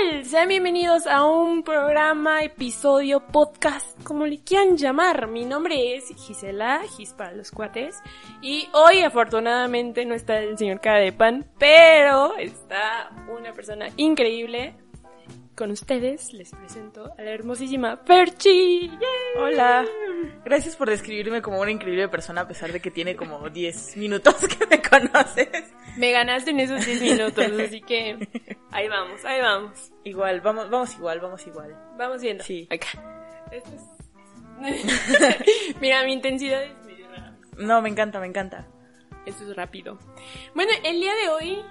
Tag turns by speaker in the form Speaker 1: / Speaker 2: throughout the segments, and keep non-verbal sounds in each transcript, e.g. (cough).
Speaker 1: tal? Sean bienvenidos a un programa, episodio, podcast, como le quieran llamar. Mi nombre es Gisela, Gis para los cuates. Y hoy afortunadamente no está el señor cara de pan, pero está una persona increíble. Con ustedes les presento a la hermosísima Perchi. ¡Yay!
Speaker 2: Hola. Gracias por describirme como una increíble persona a pesar de que tiene como 10 minutos que me conoces.
Speaker 1: Me ganaste en esos 10 minutos, (laughs) así que ahí vamos, ahí vamos.
Speaker 2: Igual, vamos, vamos igual, vamos igual.
Speaker 1: Vamos viendo.
Speaker 2: Sí.
Speaker 1: Acá. Esto es- (laughs) Mira, mi intensidad es medio rara.
Speaker 2: No, me encanta, me encanta.
Speaker 1: Esto es rápido. Bueno, el día de hoy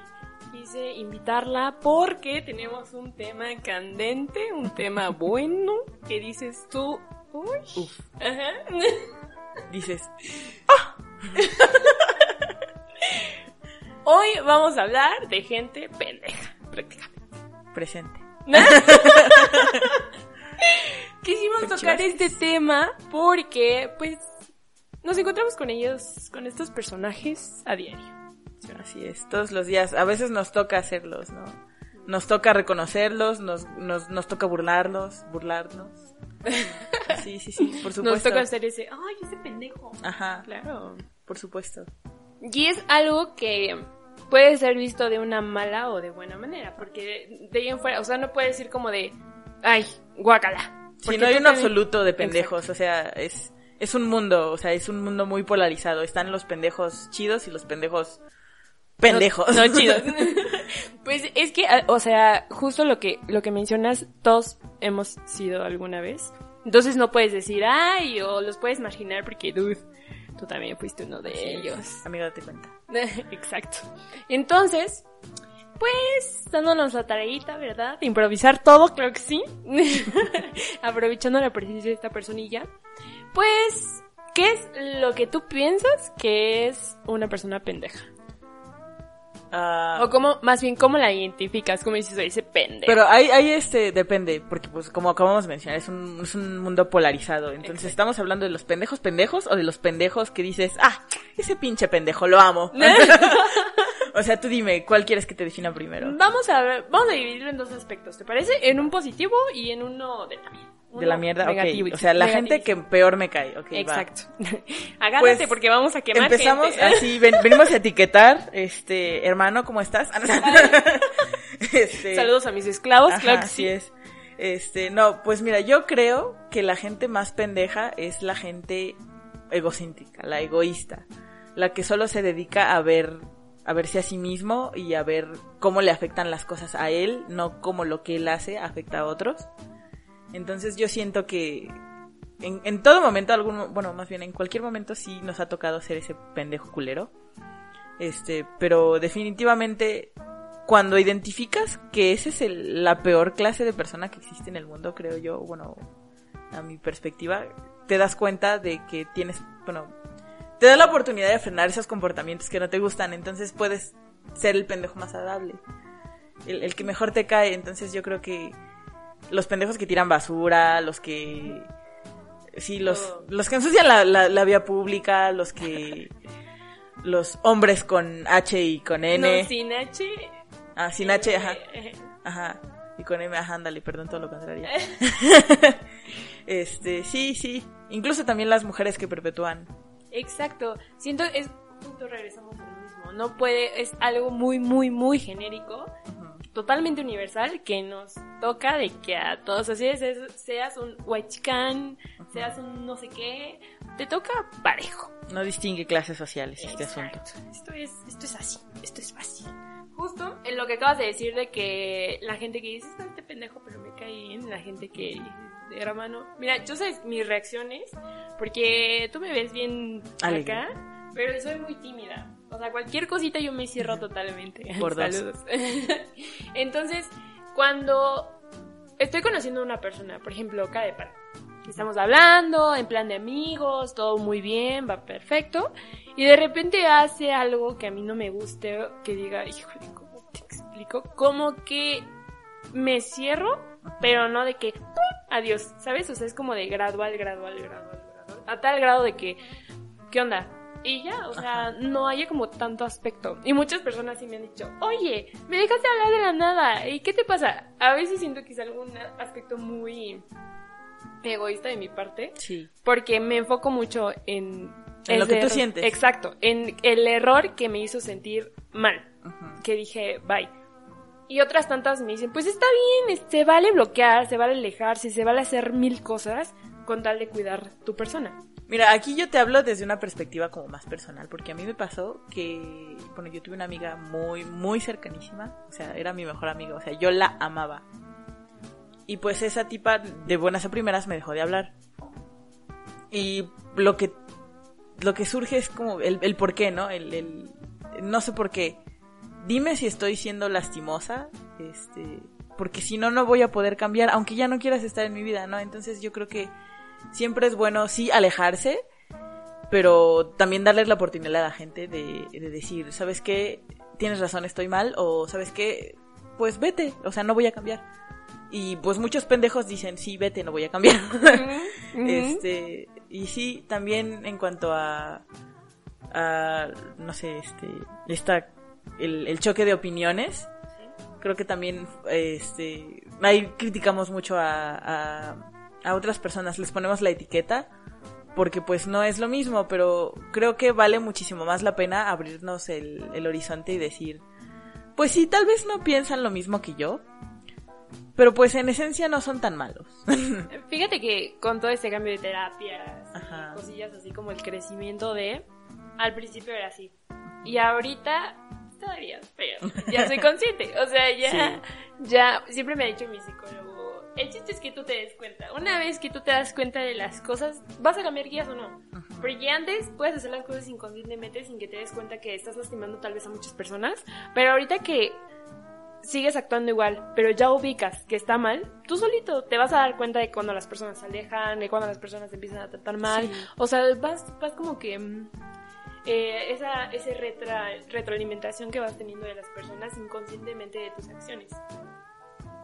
Speaker 1: quise invitarla porque tenemos un tema candente, un tema bueno, que dices tú, uy,
Speaker 2: Uf,
Speaker 1: ajá. (laughs)
Speaker 2: dices, (laughs)
Speaker 1: Hoy vamos a hablar de gente pendeja, prácticamente.
Speaker 2: presente. (laughs)
Speaker 1: Quisimos tocar
Speaker 2: chivas.
Speaker 1: este tema porque, pues, nos encontramos con ellos, con estos personajes a diario.
Speaker 2: Así es, todos los días. A veces nos toca hacerlos, ¿no? Nos toca reconocerlos, nos, nos, nos toca burlarlos, burlarnos. (laughs) Sí, sí, sí, por supuesto.
Speaker 1: Nos toca hacer ese, ay, ese pendejo.
Speaker 2: Ajá,
Speaker 1: Claro.
Speaker 2: por supuesto.
Speaker 1: Y es algo que puede ser visto de una mala o de buena manera, porque de ahí en fuera, o sea, no puede decir como de, ay, guácala.
Speaker 2: Sí,
Speaker 1: Porque
Speaker 2: no hay un
Speaker 1: también-
Speaker 2: absoluto de pendejos, o sea, es, es un mundo, o sea, es un mundo muy polarizado. Están los pendejos chidos y los pendejos pendejos.
Speaker 1: No, no chidos. (laughs) pues es que, o sea, justo lo que, lo que mencionas, todos hemos sido alguna vez. Entonces no puedes decir, ay, o los puedes marginar porque, dude, tú también fuiste uno de ellos.
Speaker 2: Amigo, date cuenta. (laughs)
Speaker 1: Exacto. Entonces, pues, dándonos la tareita, ¿verdad? De improvisar todo, creo que sí. (laughs) Aprovechando la presencia de esta personilla. Pues, ¿qué es lo que tú piensas que es una persona pendeja?
Speaker 2: Ah,
Speaker 1: O cómo, más bien, ¿cómo la identificas? ¿Cómo dices, "Oye, ese pendejo?
Speaker 2: Pero ahí, ahí este, depende, porque pues como acabamos de mencionar, es un, es un mundo polarizado. Entonces,
Speaker 1: Exacto.
Speaker 2: ¿estamos hablando de los pendejos pendejos o de los pendejos que dices, ah, ese pinche pendejo, lo amo? (laughs) (laughs) o sea, tú dime, ¿cuál quieres que te defina primero?
Speaker 1: Vamos a ver, vamos a dividirlo en dos aspectos, ¿te parece? En un positivo y en uno de la
Speaker 2: De la mierda,
Speaker 1: Negativo.
Speaker 2: O sea, la gente que peor me cae, ok.
Speaker 1: Exacto. (laughs) Agárrate
Speaker 2: Pues,
Speaker 1: porque vamos a quemar
Speaker 2: Empezamos
Speaker 1: gente.
Speaker 2: así, ven- venimos a etiquetar, este, hermano, ¿cómo estás? Ah. (laughs) Este,
Speaker 1: Saludos a mis esclavos,
Speaker 2: ajá,
Speaker 1: claro que
Speaker 2: así
Speaker 1: sí.
Speaker 2: es. Este, no, pues mira, yo creo que la gente más pendeja es la gente egocéntrica, la egoísta, la que solo se dedica a ver, a verse a sí mismo y a ver cómo le afectan las cosas a él, no cómo lo que él hace afecta a otros. Entonces yo siento que en, en todo momento, algún, bueno, más bien en cualquier momento sí nos ha tocado ser ese pendejo culero. Este, pero definitivamente cuando identificas que esa es el- la peor clase de persona que existe en el mundo, creo yo, bueno, a mi perspectiva, te das cuenta de que tienes, bueno, te da la oportunidad de frenar esos comportamientos que no te gustan, entonces puedes ser el pendejo más agradable, el, el que mejor te cae, entonces yo creo que los pendejos que tiran basura, los que... Sí, los,
Speaker 1: Oh.
Speaker 2: los que ensucian la, la, la vía pública, los que... (laughs) Los hombres con H y con N.
Speaker 1: No, sin H.
Speaker 2: Ah, sin H, ajá.
Speaker 1: eh,
Speaker 2: Ajá. Y con M, ajá, ándale, perdón, todo lo contrario. (laughs) (laughs) este, sí, sí. Incluso también las mujeres que perpetúan.
Speaker 1: Exacto. Siento es justo regresamos a lo mismo. No puede es algo muy muy muy genérico, totalmente universal que nos toca de que a todos así es, es- seas un huachicán, seas un no sé qué, te toca parejo.
Speaker 2: No distingue clases sociales este
Speaker 1: Exacto.
Speaker 2: asunto.
Speaker 1: Esto es, esto es así, esto es fácil. Justo en lo que acabas de decir de que la gente que dice, "Ah, este pendejo, pero me cae bien, la gente que hermano. Mira, yo sé mis reacciones, porque tú me ves bien
Speaker 2: Alegre.
Speaker 1: acá, pero soy muy tímida. O sea, cualquier cosita yo me cierro totalmente. (laughs)
Speaker 2: Por dos.
Speaker 1: Saludos. (laughs) Entonces, cuando estoy conociendo a una persona, por ejemplo, acá de par, estamos hablando, en plan de amigos, todo muy bien, va perfecto, y de repente hace algo que a mí no me guste, que diga, híjole, ¿cómo te explico? Como que me cierro, pero no de que, ¡pum! adiós, ¿sabes? O sea, es como de gradual, gradual, gradual, gradual, a tal grado de que, ¿qué onda? Y ya, o sea, no haya como tanto aspecto. Y muchas personas sí me han dicho, oye, me dejaste hablar de la nada. ¿Y qué te pasa? A veces siento que es algún aspecto muy egoísta de mi parte.
Speaker 2: Sí.
Speaker 1: Porque me enfoco mucho en...
Speaker 2: En lo que tú
Speaker 1: error.
Speaker 2: sientes.
Speaker 1: Exacto, en el error que me hizo sentir mal. Que dije, bye. Y otras tantas me dicen, pues está bien, se vale bloquear, se vale alejarse, se vale hacer mil cosas con tal de cuidar tu persona.
Speaker 2: Mira, aquí yo te hablo desde una perspectiva como más personal, porque a mí me pasó que, bueno, yo tuve una amiga muy, muy cercanísima, o sea, era mi mejor amiga, o sea, yo la amaba. Y pues esa tipa de buenas a primeras me dejó de hablar. Y lo que, lo que surge es como el, el por qué, ¿no? El, el, no sé por qué. Dime si estoy siendo lastimosa, este, porque si no, no voy a poder cambiar, aunque ya no quieras estar en mi vida, ¿no? Entonces yo creo que siempre es bueno, sí, alejarse, pero también darles la oportunidad a la gente de, de decir, ¿sabes qué? Tienes razón, estoy mal, o ¿sabes qué? Pues vete, o sea, no voy a cambiar. Y pues muchos pendejos dicen, sí, vete, no voy a cambiar. (laughs) Este, y sí, también en cuanto a, a no sé, este, esta, el, el choque de opiniones, creo que también, este, ahí criticamos mucho a, a, a otras personas, les ponemos la etiqueta, porque pues no es lo mismo, pero creo que vale muchísimo más la pena abrirnos el, el horizonte y decir, pues sí, tal vez no piensan lo mismo que yo, pero pues en esencia no son tan malos. (laughs)
Speaker 1: Fíjate que con todo este cambio de terapias,
Speaker 2: Ajá.
Speaker 1: cosillas así como el crecimiento de, al principio era así. Y ahorita todavía, pero ya soy consciente. O sea, ya, ya, siempre me ha dicho mi psicólogo, el chiste es que tú te des cuenta. Una vez que tú te das cuenta de las cosas, vas a cambiar guías o no. Porque antes puedes hacer las cosas inconscientemente sin que te des cuenta que estás lastimando tal vez a muchas personas. Pero ahorita que sigues actuando igual, pero ya ubicas que está mal, tú solito te vas a dar cuenta de cuando las personas se alejan, de cuando las personas te empiezan a tratar mal.
Speaker 2: Sí.
Speaker 1: O sea, vas, vas como que... mm, eh, esa ese retra- retroalimentación que vas teniendo de las personas inconscientemente de tus acciones.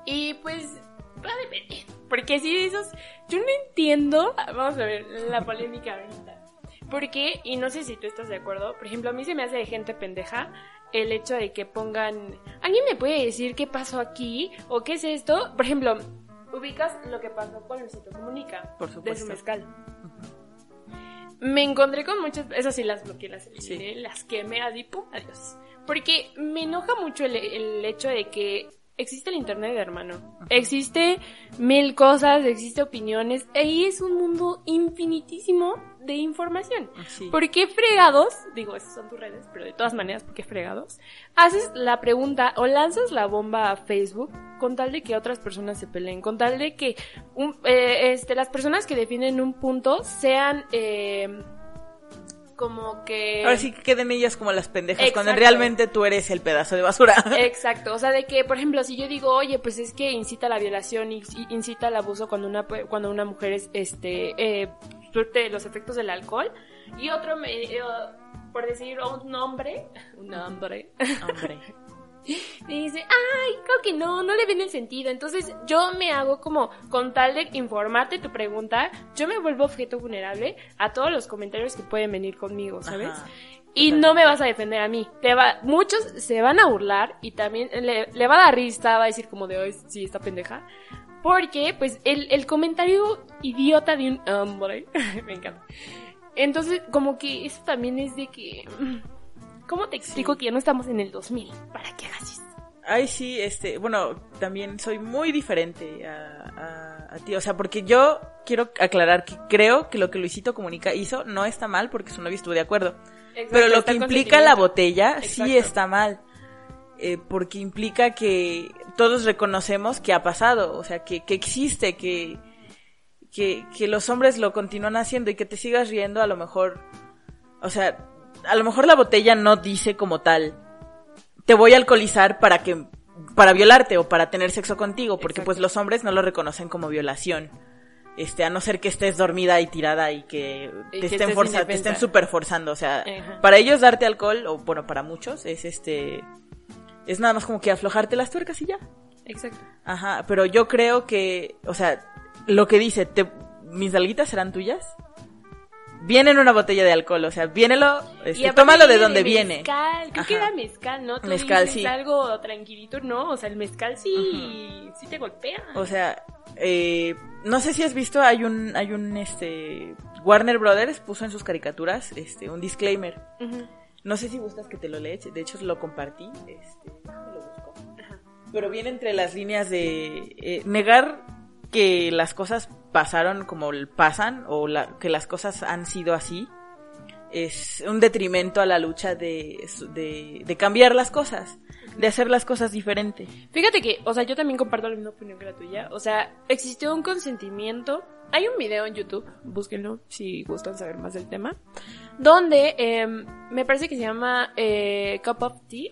Speaker 1: Y pues va a depender. Porque si dices, yo no entiendo, vamos a ver la polémica ahorita. Porque, y no sé si tú estás de acuerdo, por ejemplo, a mí se me hace de gente pendeja el hecho de que pongan, ¿alguien me puede decir qué pasó aquí? ¿O qué es esto? Por ejemplo, ubicas lo que pasó con Luisito Comunica.
Speaker 2: Por
Speaker 1: De
Speaker 2: supuesto.
Speaker 1: su mezcal. Me encontré con muchas, esas sí las bloqueé, las eliminé, las quemé, así, pum, adiós. Porque me enoja mucho el, el hecho de que existe el internet, hermano. Existe mil cosas, existe opiniones, y es un mundo infinitísimo de información.
Speaker 2: Sí.
Speaker 1: ¿Por qué fregados? Digo, esas son tus redes, pero de todas maneras, ¿por qué fregados? Haces la pregunta o lanzas la bomba a Facebook con tal de que otras personas se peleen, con tal de que un- eh, este, las personas que defienden un punto sean eh, como que...
Speaker 2: Ahora sí que queden ellas como las pendejas, cuando realmente tú eres el pedazo de basura. (laughs)
Speaker 1: Exacto, o sea, de que, por ejemplo, si yo digo, oye, pues es que incita a la violación incita al abuso cuando una cuando una mujer es, este, eh, los efectos del alcohol, y otro, me, eh, por decir un nombre, (laughs) un nombre,
Speaker 2: Hombre.
Speaker 1: Me dice, ay, creo que no, no le ven el sentido. Entonces yo me hago como, con tal de informarte tu pregunta, yo me vuelvo objeto vulnerable a todos los comentarios que pueden venir conmigo, ¿sabes?
Speaker 2: Ajá.
Speaker 1: Y no me vas a defender a mí. Te va, muchos se van a burlar y también le, le va a dar risa, va a decir como de hoy, sí, esta pendeja. Porque, pues, el, el comentario idiota de un hombre, (laughs) me encanta. Entonces, como que eso también es de que, ¿cómo te explico
Speaker 2: Sí.
Speaker 1: que ya no estamos en el 2000? ¿Para qué hagas eso?
Speaker 2: Ay, sí, este, bueno, también soy muy diferente a, a, a ti, o sea, porque yo quiero aclarar que creo que lo que Luisito Comunica hizo no está mal porque su novio estuvo de acuerdo. Pero lo que implica la botella sí está mal. Eh, porque implica que todos reconocemos que ha pasado, o sea, que, que existe, que, que, que los hombres lo continúan haciendo y que te sigas riendo, a lo mejor, o sea, a lo mejor la botella no dice como tal, te voy a alcoholizar para que, para violarte o para tener sexo contigo, porque
Speaker 1: Exacto.
Speaker 2: pues los hombres no lo reconocen como violación. Este, a no ser que estés dormida y tirada y que
Speaker 1: Y
Speaker 2: te
Speaker 1: que
Speaker 2: estén forzando, te estén super forzando, o sea,
Speaker 1: Ajá.
Speaker 2: para ellos darte alcohol, o bueno, para muchos, es este, es nada más como que aflojarte las tuercas y ya.
Speaker 1: Exacto.
Speaker 2: Ajá, pero yo creo que, o sea, lo que dice, te, mis alguitas serán tuyas. Viene en una botella de alcohol, o sea, viénelo, este, tómalo de donde viene.
Speaker 1: Mezcal, creo que
Speaker 2: Ajá.
Speaker 1: era mezcal, ¿no? Tú
Speaker 2: Mezcal,
Speaker 1: dices
Speaker 2: sí.
Speaker 1: algo tranquilito, ¿no? O sea, el mezcal sí, sí te golpea.
Speaker 2: O sea, eh, no sé si has visto, hay un, hay un, este, Warner Brothers puso en sus caricaturas, este, un disclaimer. No sé si gustas que te lo lees, de hecho lo compartí, este, lo busco.
Speaker 1: Ajá.
Speaker 2: Pero viene entre las líneas de eh, negar que las cosas pasaron como pasan o la- que las cosas han sido así es un detrimento a la lucha de, de, de cambiar las cosas, de hacer las cosas diferente.
Speaker 1: Fíjate que, o sea, yo también comparto la misma opinión que la tuya. O sea, existió un consentimiento. Hay un video en YouTube, búsquenlo si gustan saber más del tema, donde em, me parece que se llama eh, Cup of Tea,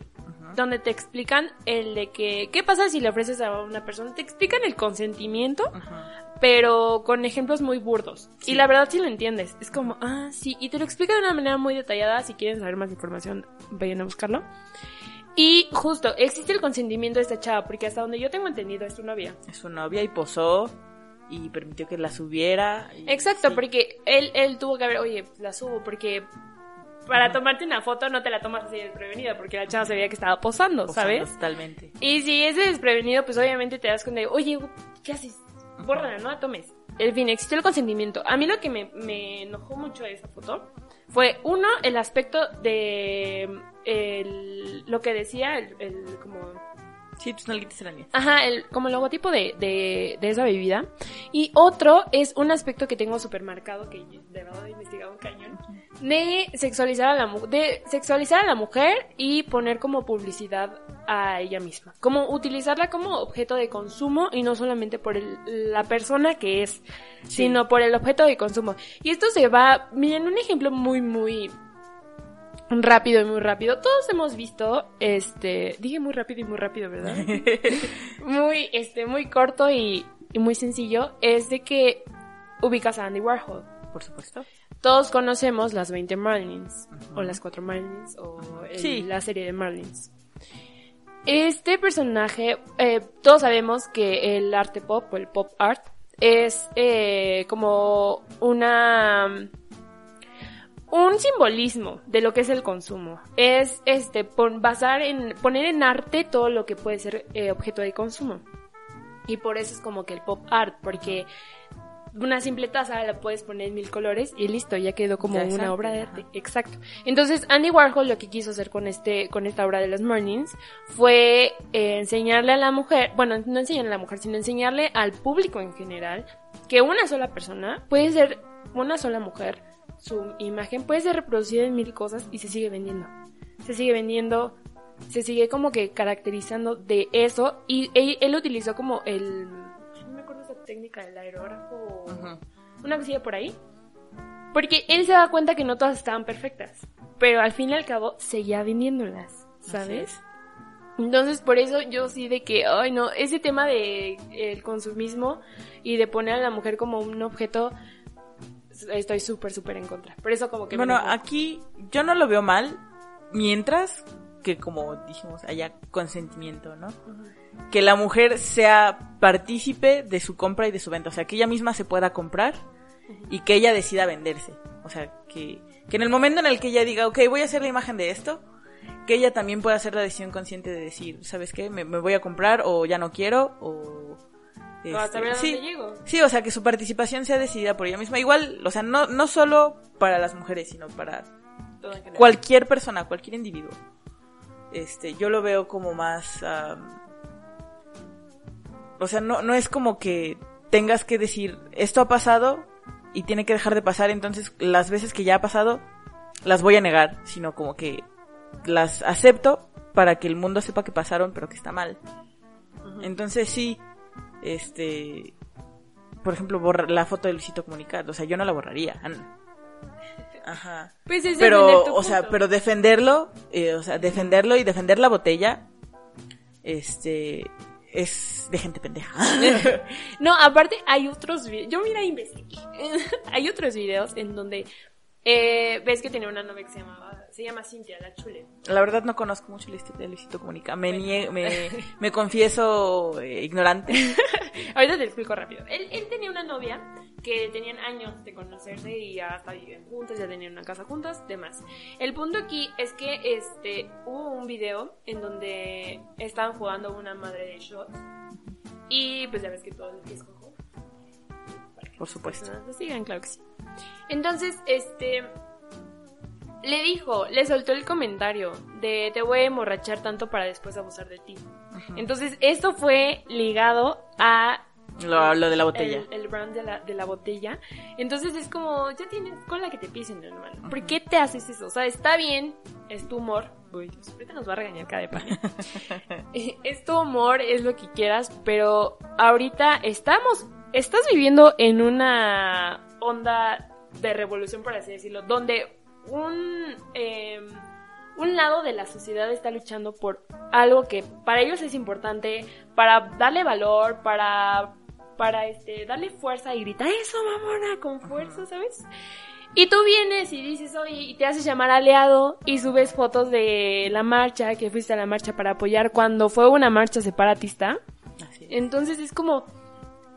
Speaker 1: donde te explican el de que, ¿qué pasa si le ofreces a una persona? Te explican el consentimiento, pero con ejemplos muy burdos.
Speaker 2: Sí.
Speaker 1: Y la verdad sí lo entiendes. Es como, ah, sí, y te lo explica de una manera muy detallada. Si quieren saber más información, vayan a buscarlo. Y justo, existe el consentimiento de esta chava, porque hasta donde yo tengo entendido es tu novia.
Speaker 2: Es su novia y posó y permitió que la subiera. y-
Speaker 1: Exacto,
Speaker 2: sí.
Speaker 1: porque él, él tuvo que haber, oye, la subo, porque para tomarte una foto no te la tomas así desprevenida, porque la chava se veía que estaba posando,
Speaker 2: Posando
Speaker 1: ¿sabes?
Speaker 2: Totalmente.
Speaker 1: Y si es de desprevenido, pues obviamente te das cuenta de, oye, ¿qué haces? Bórrala, no la tomes. En fin, existió el consentimiento. A mí lo que me, me enojó mucho de esa foto fue, uno, el aspecto de el- lo que decía, el, el como
Speaker 2: Sí, tus nalguitas mías.
Speaker 1: Ajá, el, como el logotipo de, de, de esa bebida. Y otro es un aspecto que tengo súper marcado, que de verdad he investigado un cañón, de sexualizar a la de sexualizar a la mujer y poner como publicidad a ella misma. Como utilizarla como objeto de consumo y no solamente por el- la persona que es, sino por el objeto de consumo. Y esto se va, miren, un ejemplo muy, muy rápido y muy rápido. Todos hemos visto, este, dije muy rápido y muy rápido, ¿verdad? (laughs) muy, este, muy corto y, y muy sencillo, es de que ubicas a Andy Warhol.
Speaker 2: Por supuesto.
Speaker 1: Todos conocemos las 20 Marlins, o las 4 Marlins, o el-
Speaker 2: Sí.
Speaker 1: la serie de Marlins. Este personaje, eh, todos sabemos que el arte pop, o el pop art, es eh, como una un simbolismo de lo que es el consumo. Es este pon- basar en poner en arte todo lo que puede ser eh, objeto de consumo. Y por eso es como que el pop art, porque una simple taza la puedes poner en mil colores y listo, ya quedó como una obra de arte. Exacto. Entonces, Andy Warhol lo que quiso hacer con este, con esta obra de los Mornings fue eh, enseñarle a la mujer, bueno, no enseñarle a la mujer, sino enseñarle al público en general que una sola persona puede ser una sola mujer, su imagen puede ser reproducida en mil cosas y se sigue vendiendo. Se sigue vendiendo, se sigue como que caracterizando de eso y él, él utilizó como el no me acuerdo esa técnica del aerógrafo una cosilla por ahí porque él se da cuenta que no todas estaban perfectas pero al fin y al cabo seguía vendiéndolas ¿sabes? Entonces, por eso yo sí de que, ay no, ese tema de el consumismo y de poner a la mujer como un objeto, estoy súper, súper en contra. Por eso como que...
Speaker 2: Bueno, aquí yo no lo veo mal, mientras que como dijimos, haya consentimiento, ¿no? Que la mujer sea partícipe de su compra y de su venta, o sea, que ella misma se pueda comprar y que ella decida venderse. O sea, que, que en el momento en el que ella diga, ok, voy a hacer la imagen de esto, que ella también pueda hacer la decisión consciente de decir, ¿sabes qué? Me, me voy a comprar o ya no quiero o... Este,
Speaker 1: a
Speaker 2: sí,
Speaker 1: dónde llego.
Speaker 2: Sí, o sea, que su participación sea decidida por ella misma. Igual, o sea, no, no solo para las mujeres, sino para cualquier persona, cualquier individuo. Este, yo lo veo como más... am, o sea, no, no es como que tengas que decir, esto ha pasado y tiene que dejar de pasar, entonces las veces que ya ha pasado, las voy a negar, sino como que las acepto para que el mundo sepa que pasaron, pero que está mal. Entonces sí, este... por ejemplo, borrar la foto de Luisito Comunicado. O sea, yo no la borraría. Ajá.
Speaker 1: Pues es
Speaker 2: Pero, o sea, pero defenderlo, eh, o sea, defenderlo y defender la botella, este, es de gente pendeja. (laughs)
Speaker 1: No, aparte hay otros videos. Yo mira investigué. (laughs) hay otros videos en donde eh, ves que tenía una novia que se llamaba, se llama Cintia, la chule.
Speaker 2: La verdad no conozco mucho de Luisito Comunica. Me, nie- me, (laughs) me confieso eh, ignorante. (laughs)
Speaker 1: Ahorita te explico rápido. Él, él tenía una novia que tenían años de conocerse y ya hasta viven juntos, ya tenían una casa juntos, demás. El punto aquí es que este hubo un video en donde estaban jugando una madre de shots y pues ya ves que todo el cojo.
Speaker 2: Por supuesto.
Speaker 1: lo sigan, claro que sí. Entonces, este le dijo, le soltó el comentario de te voy a emborrachar tanto para después abusar de ti. Entonces, esto fue ligado a
Speaker 2: Lo, lo de la botella.
Speaker 1: el, el brand de la, de la botella. Entonces es como, ya tienes con la que te pisen, hermano. ¿Por qué te haces eso? O sea, está bien, es tu humor. Uy, ahorita nos va a regañar cada pan. (laughs) (laughs) Es tu humor, es lo que quieras, pero ahorita estamos, estás viviendo en una onda de revolución, por así decirlo, donde un, eh, un lado de la sociedad está luchando por algo que para ellos es importante, para darle valor, para, para este, darle fuerza y gritar eso, mamona, con fuerza, ¿sabes? Y tú vienes y dices, oye, y te haces llamar aliado y subes fotos de la marcha, que fuiste a la marcha para apoyar cuando fue una marcha separatista.
Speaker 2: Así es.
Speaker 1: Entonces es como,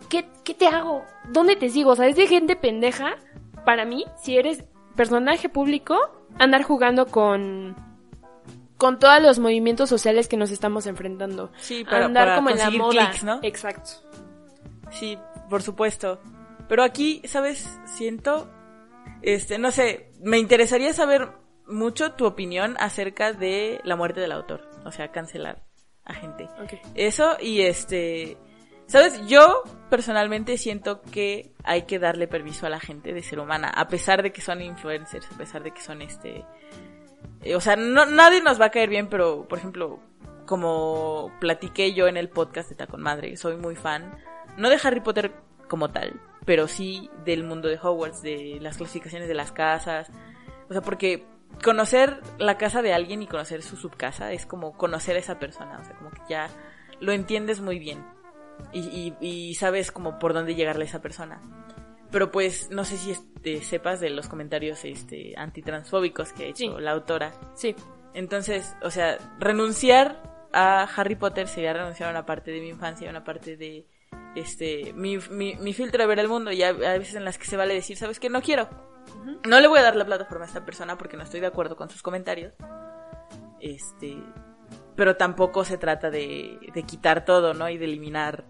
Speaker 1: ¿qué, qué te hago? ¿Dónde te sigo? O sea, es de gente pendeja. Para mí, si eres personaje público, andar jugando con con todos los movimientos sociales que nos estamos enfrentando.
Speaker 2: Sí, para-
Speaker 1: andar
Speaker 2: para
Speaker 1: como en la moda.
Speaker 2: clics, ¿no?
Speaker 1: Exacto.
Speaker 2: Sí, por supuesto. Pero aquí, ¿sabes? Siento, este, no sé, me interesaría saber mucho tu opinión acerca de la muerte del autor. O sea, cancelar a gente.
Speaker 1: Ok.
Speaker 2: Eso y este, ¿sabes? Yo personalmente siento que hay que darle permiso a la gente de ser humana, a pesar de que son influencers, a pesar de que son este, eh, o sea, no, nadie nos va a caer bien, pero, por ejemplo, como platiqué yo en el podcast de Tacon Madre, soy muy fan, no de Harry Potter como tal, pero sí del mundo de Hogwarts, de las clasificaciones de las casas, o sea, porque conocer la casa de alguien y conocer su subcasa es como conocer a esa persona, o sea, como que ya lo entiendes muy bien y, y, y sabes como por dónde llegarle a esa persona. Pero pues no sé si este, sepas de los comentarios este antitransfóbicos que ha hecho
Speaker 1: Sí.
Speaker 2: la autora.
Speaker 1: Sí.
Speaker 2: Entonces, o sea, renunciar a Harry Potter sería renunciar a una parte de mi infancia, a una parte de este mi, mi, mi filtro de ver el mundo y hay, hay veces en las que se vale decir, ¿sabes qué? No quiero. No le voy a dar la plataforma a esta persona porque no estoy de acuerdo con sus comentarios. Este, pero tampoco se trata de, de quitar todo, ¿no? Y de eliminar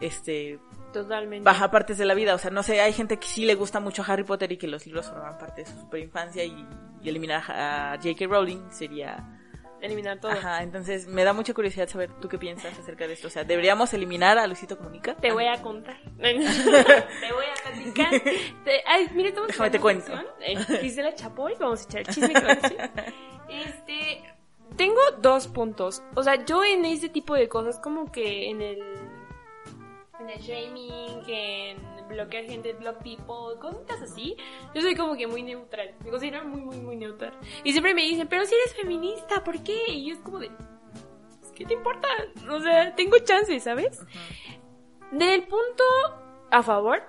Speaker 2: este
Speaker 1: Totalmente.
Speaker 2: baja partes de la vida. O sea, no sé, hay gente que sí le gusta mucho Harry Potter y que los libros forman parte de su superinfancia y, y eliminar a J.K. Rowling sería...
Speaker 1: Eliminar todo.
Speaker 2: Ajá, entonces me da mucha curiosidad saber tú qué piensas acerca de esto. O sea, ¿deberíamos eliminar a Luisito Comunica?
Speaker 1: Te voy a contar. (laughs) te voy a platicar. Te- ay, mira, estamos
Speaker 2: Déjame te cuento.
Speaker 1: eh, Gisela Chapoy, vamos a echar el chisme con. (laughs) Este, tengo dos puntos. O sea, yo en ese tipo de cosas, como que en el, en el shaming, en bloquear gente, block people, cosas así, yo soy como que muy neutral. Me considero muy, muy, muy neutral. Y siempre me dicen, pero si eres feminista, ¿por qué? Y yo es como de, ¿qué te importa? O sea, tengo chances, ¿sabes? Del punto a favor,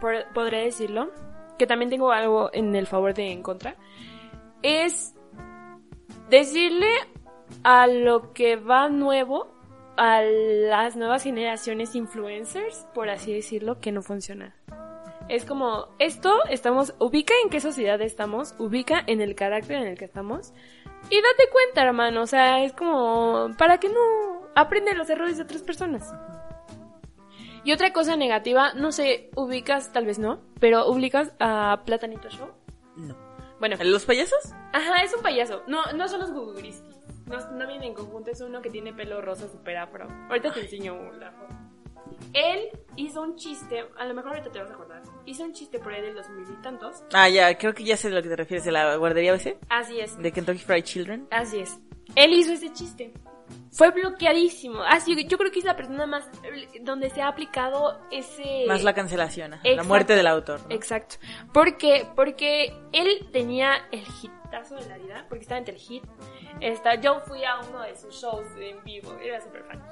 Speaker 1: por- podré decirlo, que también tengo algo en el favor de en contra, es decirle a lo que va nuevo, a las nuevas generaciones influencers, por así decirlo, que no funciona. Es como, esto estamos, ubica en qué sociedad estamos, ubica en el carácter en el que estamos, y date cuenta, hermano, o sea, es como, para que no aprende los errores de otras personas. Y otra cosa negativa, no sé, ubicas, tal vez no, pero ubicas a Platanito Show.
Speaker 2: No.
Speaker 1: Bueno,
Speaker 2: ¿Los payasos?
Speaker 1: ajá, es un payaso. No, no son los Guguriskis. No, no vienen en conjunto, es uno que tiene pelo rosa super afro. Ahorita te enseño foto. Él hizo un chiste, a lo mejor ahorita te vas a acordar. Hizo un chiste por ahí de los mil y tantos.
Speaker 2: Ah, ya, creo que ya sé de lo que te refieres, de la guardería BC,
Speaker 1: Así es,
Speaker 2: de Kentucky Fried Children.
Speaker 1: así es. Él hizo ese chiste. Fue bloqueadísimo. Así, yo creo que es la persona más donde se ha aplicado ese
Speaker 2: Más la cancelación, ajá, la
Speaker 1: Exacto.
Speaker 2: muerte del autor. ¿no?
Speaker 1: Exacto. Porque porque él tenía el hitazo de la vida, porque estaba entre el hit. Está, yo fui a uno de sus shows en vivo, era súper fan.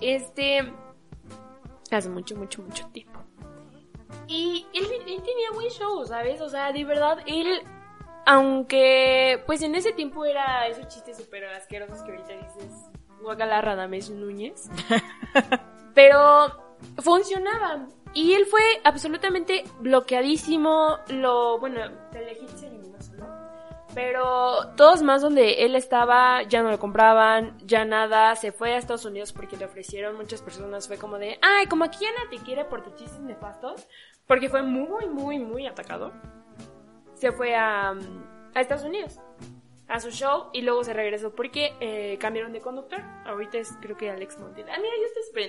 Speaker 1: Este hace mucho mucho mucho tiempo. Y él, él tenía buen show, ¿sabes? O sea, de verdad él aunque pues en ese tiempo era esos chistes súper asquerosos que ahorita dices Guacala Radames Núñez. (laughs) Pero funcionaba. Y él fue absolutamente bloqueadísimo. Lo, bueno, Telehit se eliminó solo. Pero todos más donde él estaba ya no lo compraban, ya nada. Se fue a Estados Unidos porque le ofrecieron muchas personas. Fue como de, ay, como aquí nadie te quiere por tus chistes nefastos. Porque fue muy, muy, muy atacado. Se fue a, a Estados Unidos a su show y luego se regresó porque eh, cambiaron de conductor. Ahorita es creo que Alex Montiel. Ah, mira, yo estoy súper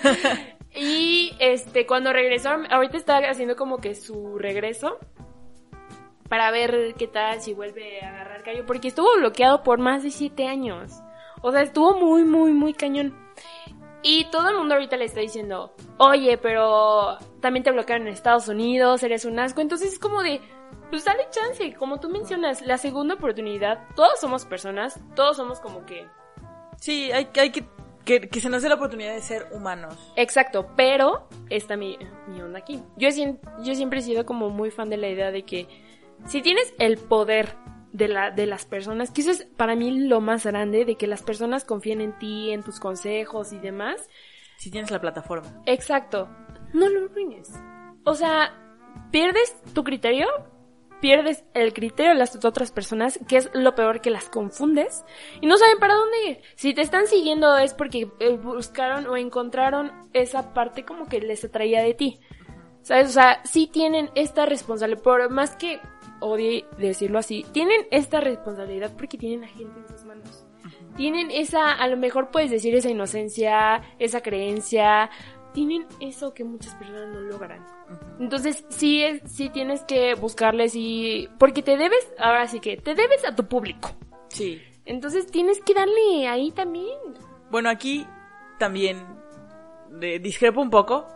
Speaker 1: enterada. (laughs) y este, cuando regresó, ahorita está haciendo como que su regreso para ver qué tal si vuelve a agarrar callo porque estuvo bloqueado por más de siete años. O sea, estuvo muy, muy, muy cañón. Y todo el mundo ahorita le está diciendo, oye, pero también te bloquearon en Estados Unidos, eres un asco. Entonces es como de, pues dale chance, como tú mencionas, la segunda oportunidad, todos somos personas, todos somos como que...
Speaker 2: Sí, hay, hay que, que, que se nos dé la oportunidad de ser humanos.
Speaker 1: Exacto, pero está mi, mi onda aquí. Yo, yo siempre he sido como muy fan de la idea de que si tienes el poder de, la, de las personas, que eso es para mí lo más grande, de que las personas confíen en ti, en tus consejos y demás,
Speaker 2: Si tienes la plataforma.
Speaker 1: Exacto. No lo arruines. O sea, pierdes tu criterio, pierdes el criterio de las otras personas, que es lo peor que las confundes, y no saben para dónde ir. Si te están siguiendo es porque eh, buscaron o encontraron esa parte como que les atraía de ti. ¿Sabes? O sea, sí tienen esta responsabilidad, por más que odie decirlo así, tienen esta responsabilidad porque tienen a gente en sus manos. Tienen esa, a lo mejor puedes decir esa inocencia, esa creencia, tienen eso que muchas personas no logran. Entonces, sí, es, sí tienes que buscarles y... Porque te debes, ahora sí que, te debes a tu público.
Speaker 2: Sí.
Speaker 1: Entonces tienes que darle ahí también.
Speaker 2: Bueno, aquí también eh, discrepo un poco.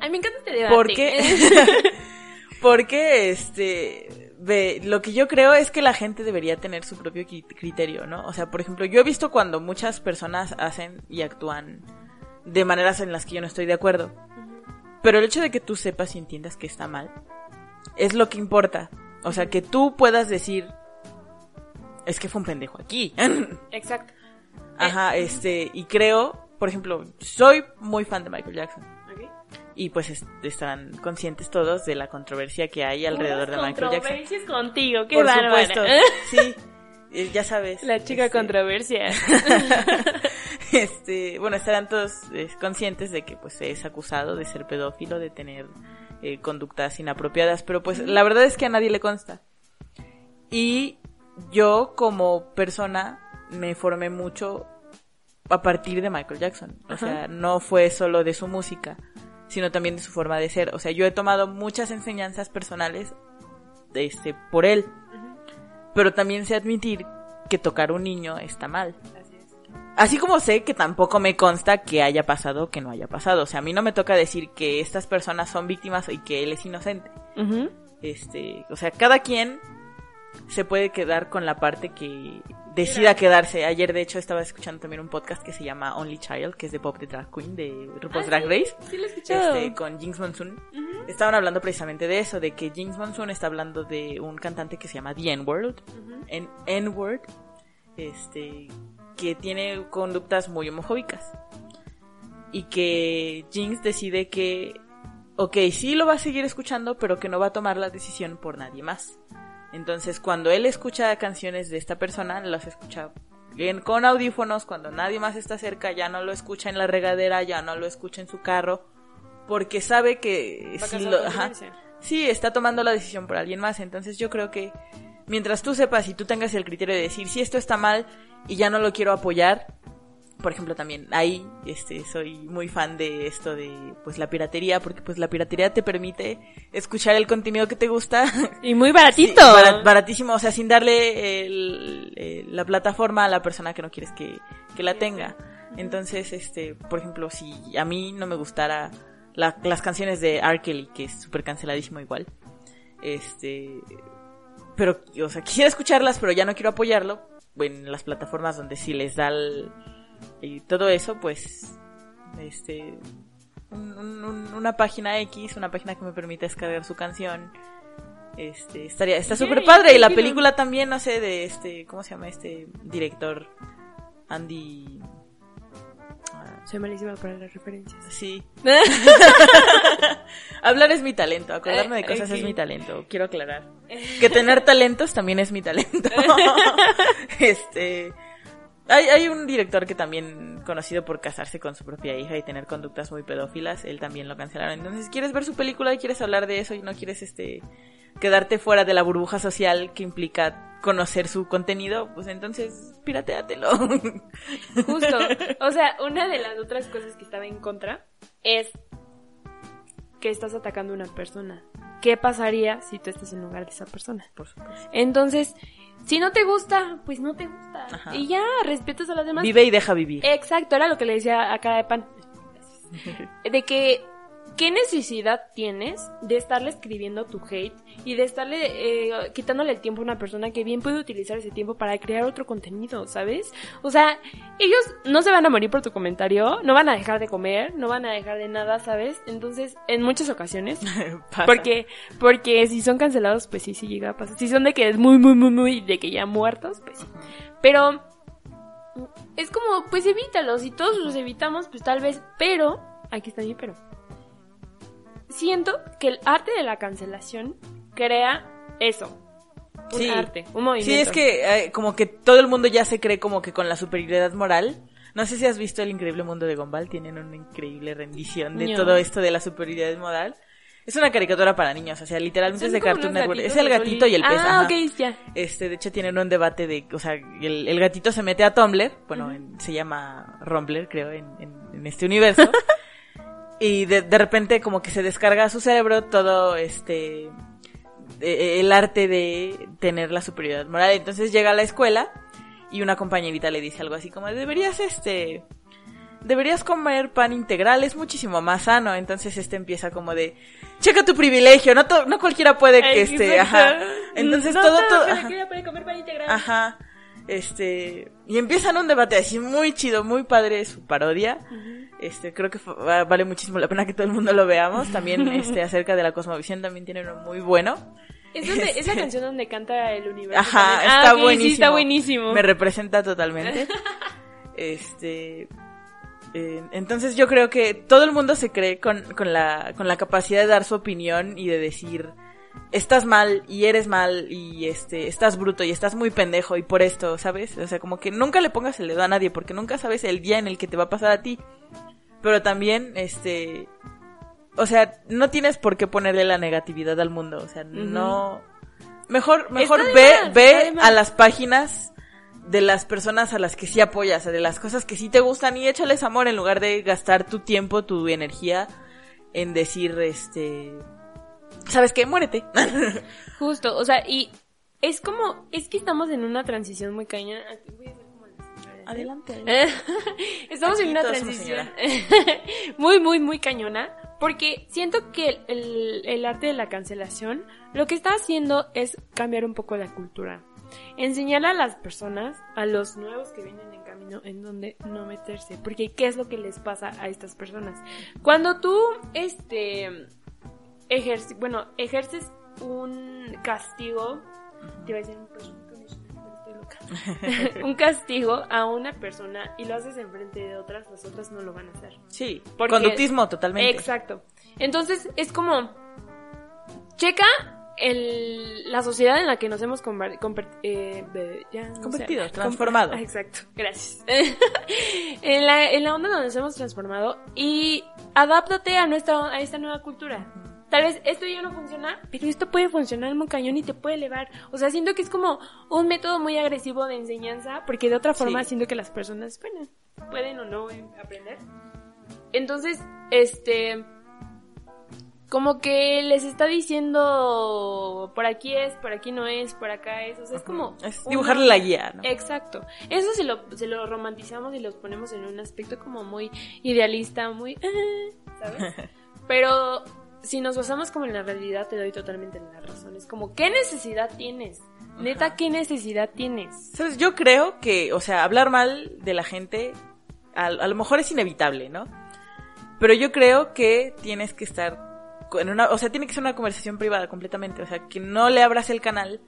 Speaker 1: A mí me encanta este debate.
Speaker 2: Porque, (laughs) porque este, lo que yo creo es que la gente debería tener su propio criterio, ¿no? O sea, por ejemplo, yo he visto cuando muchas personas hacen y actúan de maneras en las que yo no estoy de acuerdo. Pero el hecho de que tú sepas y entiendas que está mal es lo que importa. O sea, que tú puedas decir, es que fue un pendejo aquí. (laughs)
Speaker 1: Exacto.
Speaker 2: Ajá, este, y creo, por ejemplo, soy muy fan de Michael Jackson. Y pues est- estarán conscientes todos de la controversia que hay alrededor de Michael Jackson.
Speaker 1: controversias contigo, qué
Speaker 2: Por
Speaker 1: bárbara.
Speaker 2: supuesto, sí, eh, ya sabes.
Speaker 1: La chica
Speaker 2: este,
Speaker 1: controversia. (laughs) (laughs) (laughs)
Speaker 2: este, bueno, estarán todos eh, conscientes de que pues es acusado de ser pedófilo, de tener eh, conductas inapropiadas, pero pues la verdad es que a nadie le consta. Y yo como persona me formé mucho a partir de Michael Jackson. O
Speaker 1: Ajá.
Speaker 2: sea, no fue solo de su música, sino también de su forma de ser. O sea, yo he tomado muchas enseñanzas personales de este, por él. Pero también sé admitir que tocar un niño está mal.
Speaker 1: Así
Speaker 2: como sé que tampoco me consta que haya pasado o que no haya pasado. O sea, a mí no me toca decir que estas personas son víctimas y que él es inocente.
Speaker 1: Ujú.
Speaker 2: Este, o sea, cada quien se puede quedar con la parte que decida quedarse. Ayer, de hecho, estaba escuchando también un podcast que se llama Only Child, que es de Pop the Drag Queen, de RuPaul's
Speaker 1: Ah,
Speaker 2: Drag Race.
Speaker 1: Sí, lo he escuchado.
Speaker 2: Este, con Jinx Monsoon.
Speaker 1: Ujú.
Speaker 2: Estaban hablando precisamente de eso, de que Jinx Monsoon está hablando de un cantante que se llama The N-Word,
Speaker 1: Ujú.
Speaker 2: en N-Word, este, que tiene conductas muy homofóbicas. Y que Jinx decide que, ok, sí lo va a seguir escuchando, pero que no va a tomar la decisión por nadie más. Entonces, cuando él escucha canciones de esta persona, las escucha bien con audífonos, cuando nadie más está cerca, ya no lo escucha en la regadera, ya no lo escucha en su carro, porque sabe que si lo, ajá, sí, está tomando la decisión por alguien más. Entonces yo creo que mientras tú sepas y tú tengas el criterio de decir si esto está mal y ya no lo quiero apoyar, por ejemplo, también ahí este, soy muy fan de esto de pues la piratería, porque pues la piratería te permite escuchar el contenido que te gusta. (laughs)
Speaker 1: Y muy baratito.
Speaker 2: Sí, barat- baratísimo, o sea, sin darle el- el- la plataforma a la persona que no quieres que, que la tenga. Entonces, este, por ejemplo, si a mí no me gustara la- las canciones de R. Kelly, que es súper canceladísimo igual, este, pero, o sea, quisiera escucharlas, pero ya no quiero apoyarlo, en las plataformas donde sí les da el- y todo eso, pues, este, un- un- un- una página X, una página que me permita descargar su canción, este, estaría, está súper padre, y la película también, no sé, de este, ¿cómo se llama este director? Andy,
Speaker 1: Soy malísima para las referencias.
Speaker 2: sí, (laughs) Hablar es mi talento, acordarme de
Speaker 1: Eh,
Speaker 2: cosas es mi talento, quiero aclarar. (laughs) Que tener talentos también es mi talento. (laughs) este hay, hay un director que también conocido por casarse con su propia hija y tener conductas muy pedófilas, él también lo cancelaron. Entonces, ¿quieres ver su película y quieres hablar de eso y no quieres este quedarte fuera de la burbuja social que implica conocer su contenido? Pues entonces, pirateatelo. (laughs)
Speaker 1: Justo. O sea, una de las otras cosas que estaba en contra es que estás atacando a una persona. ¿Qué pasaría si tú estás en lugar de esa persona?
Speaker 2: por supuesto.
Speaker 1: Entonces, si no te gusta, pues no te gusta.
Speaker 2: Ajá.
Speaker 1: Y ya, respetas a las demás.
Speaker 2: Vive y deja vivir.
Speaker 1: Exacto, era lo que le decía a cara de pan. (laughs) De que, ¿qué necesidad tienes de estarle escribiendo tu hate y de estarle eh, quitándole el tiempo a una persona que bien puede utilizar ese tiempo para crear otro contenido, ¿sabes? O sea, ellos no se van a morir por tu comentario, no van a dejar de comer, no van a dejar de nada, ¿sabes? Entonces, en muchas ocasiones, (laughs)
Speaker 2: Pasa.
Speaker 1: porque, porque si son cancelados, pues sí, sí llega a pasar. Si son de que es muy, muy, muy, muy, de que ya muertos, pues sí. Pero es como, pues evítalos. Si todos los evitamos, pues tal vez. Pero, aquí está mi pero. Siento que el arte de la cancelación crea eso. Un
Speaker 2: Sí.
Speaker 1: arte, un movimiento.
Speaker 2: Sí, es que eh, como que todo el mundo ya se cree como que con la superioridad moral. No sé si has visto El Increíble Mundo de Gumball, tienen una increíble rendición de
Speaker 1: No.
Speaker 2: todo esto de la superioridad moral. Es una caricatura para niños, o sea, literalmente
Speaker 1: Son
Speaker 2: es de Cartoon Network. Es el gatito y el pez.
Speaker 1: Ah,
Speaker 2: ajá.
Speaker 1: ok, ya.
Speaker 2: Este, de hecho tienen un debate de, o sea, el, el gatito se mete a Tumblr, bueno, en- se llama Rumbler, creo, en, en- en este universo. (laughs) y de, de repente como que se descarga a su cerebro todo este, eh, el arte de tener la superioridad moral. Entonces llega a la escuela y una compañerita le dice algo así como, deberías este, deberías comer pan integral, es muchísimo más sano. Entonces este empieza como de, checa tu privilegio, no, to- no cualquiera puede que este, ajá. Entonces
Speaker 1: No
Speaker 2: todo, todo, ajá.
Speaker 1: puede comer pan integral.
Speaker 2: Ajá. Este, y empiezan un debate así muy chido, muy padre su parodia. Este, creo que vale muchísimo la pena que todo el mundo lo veamos. También (laughs) este acerca de la cosmovisión también tienen uno muy bueno.
Speaker 1: Es, donde, es la
Speaker 2: Este-
Speaker 1: canción donde canta el universo.
Speaker 2: Ajá,
Speaker 1: también. Ah,
Speaker 2: está buenísimo.
Speaker 1: Sí, está buenísimo.
Speaker 2: Me representa totalmente. (laughs) Este, eh, entonces yo creo que todo el mundo se cree con, con la, con la capacidad de dar su opinión y de decir, estás mal y eres mal y este, estás bruto y estás muy pendejo y por esto, ¿sabes? O sea, como que nunca le pongas el dedo a nadie porque nunca sabes el día en el que te va a pasar a ti. Pero también, este, o sea, no tienes por qué ponerle la negatividad al mundo, o sea, no, mejor, mejor
Speaker 1: Está
Speaker 2: ve, ve a las páginas de las personas a las que sí apoyas, de las cosas que sí te gustan y échales amor en lugar de gastar tu tiempo, tu energía en decir, este, ¿sabes qué? Muérete. (laughs)
Speaker 1: Justo, o sea, y es como, es que estamos en una transición muy cañona. Voy a hacer como la señora.
Speaker 2: Adelante. (laughs)
Speaker 1: Estamos
Speaker 2: Aquí
Speaker 1: en una transición (laughs) muy, muy, muy cañona. Porque siento que el arte de la cancelación lo que está haciendo es cambiar un poco la cultura. Enseñar a las personas, a los nuevos que vienen en camino, en donde no meterse. Porque ¿qué es lo que les pasa a estas personas? Cuando tú, este, bueno, ejerces un castigo, te iba a decir un (laughs) un castigo a una persona y lo haces enfrente de otras, las otras no lo van a hacer.
Speaker 2: Sí,
Speaker 1: Porque-
Speaker 2: conductismo totalmente.
Speaker 1: Exacto. Entonces es como, checa el, la sociedad en la que nos hemos conver- conver- eh, de- ya, no sé.
Speaker 2: Convertido, transformado.
Speaker 1: Ah, Exacto, gracias. (laughs) en, la, en la onda donde nos hemos transformado y adáptate a, nuestra, a esta nueva cultura. Tal vez esto ya no funciona, pero esto puede funcionar muy cañón y te puede elevar. O sea, siento que es como un método muy agresivo de enseñanza, porque de otra forma
Speaker 2: Sí.
Speaker 1: siento que las personas, bueno, pueden o no aprender. Entonces, este, como que les está diciendo por aquí es, por aquí no es, por acá es, o sea, es como...
Speaker 2: Es
Speaker 1: una-
Speaker 2: dibujarle la guía, ¿no?
Speaker 1: Exacto. Eso si lo, se lo romantizamos y los ponemos en un aspecto como muy idealista, muy... (laughs) ¿Sabes? Pero (laughs) si nos basamos como en la realidad, te doy totalmente la razón. Es como, ¿qué necesidad tienes? Neta,
Speaker 2: Ajá.
Speaker 1: ¿qué necesidad tienes?
Speaker 2: ¿Sabes? Yo creo que, o sea, hablar mal de la gente a, a lo mejor es inevitable, ¿no? Pero yo creo que tienes que estar en una, o sea, tiene que ser una conversación privada completamente, o sea, que no le abras el canal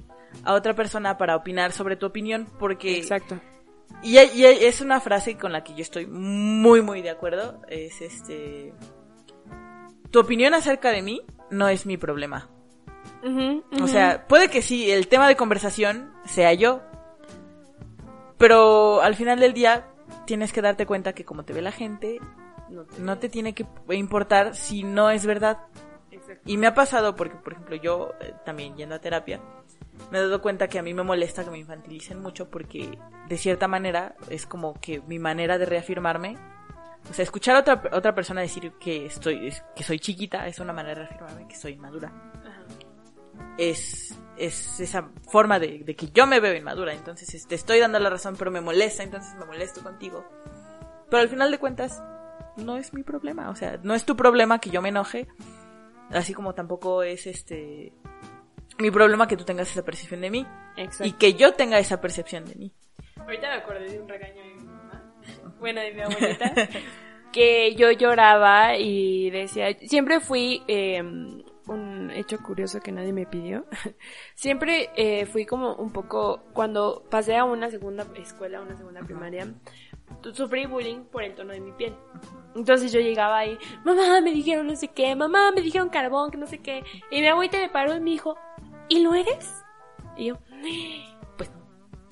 Speaker 2: a otra persona para opinar sobre tu opinión porque
Speaker 1: Exacto.
Speaker 2: y, y es una frase con la que yo estoy muy muy de acuerdo, es este tu opinión acerca de mí no es mi problema. O sea, puede que sí, el tema de conversación sea yo. Pero al final del día tienes que darte cuenta que como te ve la gente,
Speaker 1: No te-
Speaker 2: no te tiene que importar si no es verdad. Y me ha pasado porque, por ejemplo, yo eh, también yendo a terapia, me he dado cuenta que a mí me molesta que me infantilicen mucho porque de cierta manera es como que mi manera de reafirmarme. O sea, escuchar a otra, otra persona decir que estoy, que soy chiquita es una manera de reafirmarme que soy madura
Speaker 1: Ajá.
Speaker 2: es, es esa forma de, de que yo me veo inmadura. Entonces es- te estoy dando la razón, pero me molesta, entonces me molesto contigo. Pero al final de cuentas, no es mi problema. O sea, no es tu problema que yo me enoje. Así como tampoco es este mi problema que tú tengas esa percepción de mí.
Speaker 1: Exacto.
Speaker 2: Y que yo tenga esa percepción de mí.
Speaker 1: Ahorita me acordé de un regaño bueno, de mi abuelita, que yo lloraba y decía, siempre fui, eh, un hecho curioso que nadie me pidió, (laughs) siempre eh, fui como un poco, cuando pasé a una segunda escuela, una segunda primaria, sufrí bullying por el tono de mi piel. Entonces yo llegaba ahí, mamá, me dijeron no sé qué, mamá, me dijeron carbón, que no sé qué. Y mi abuelita me paró y me dijo, ¿y lo eres? Y yo,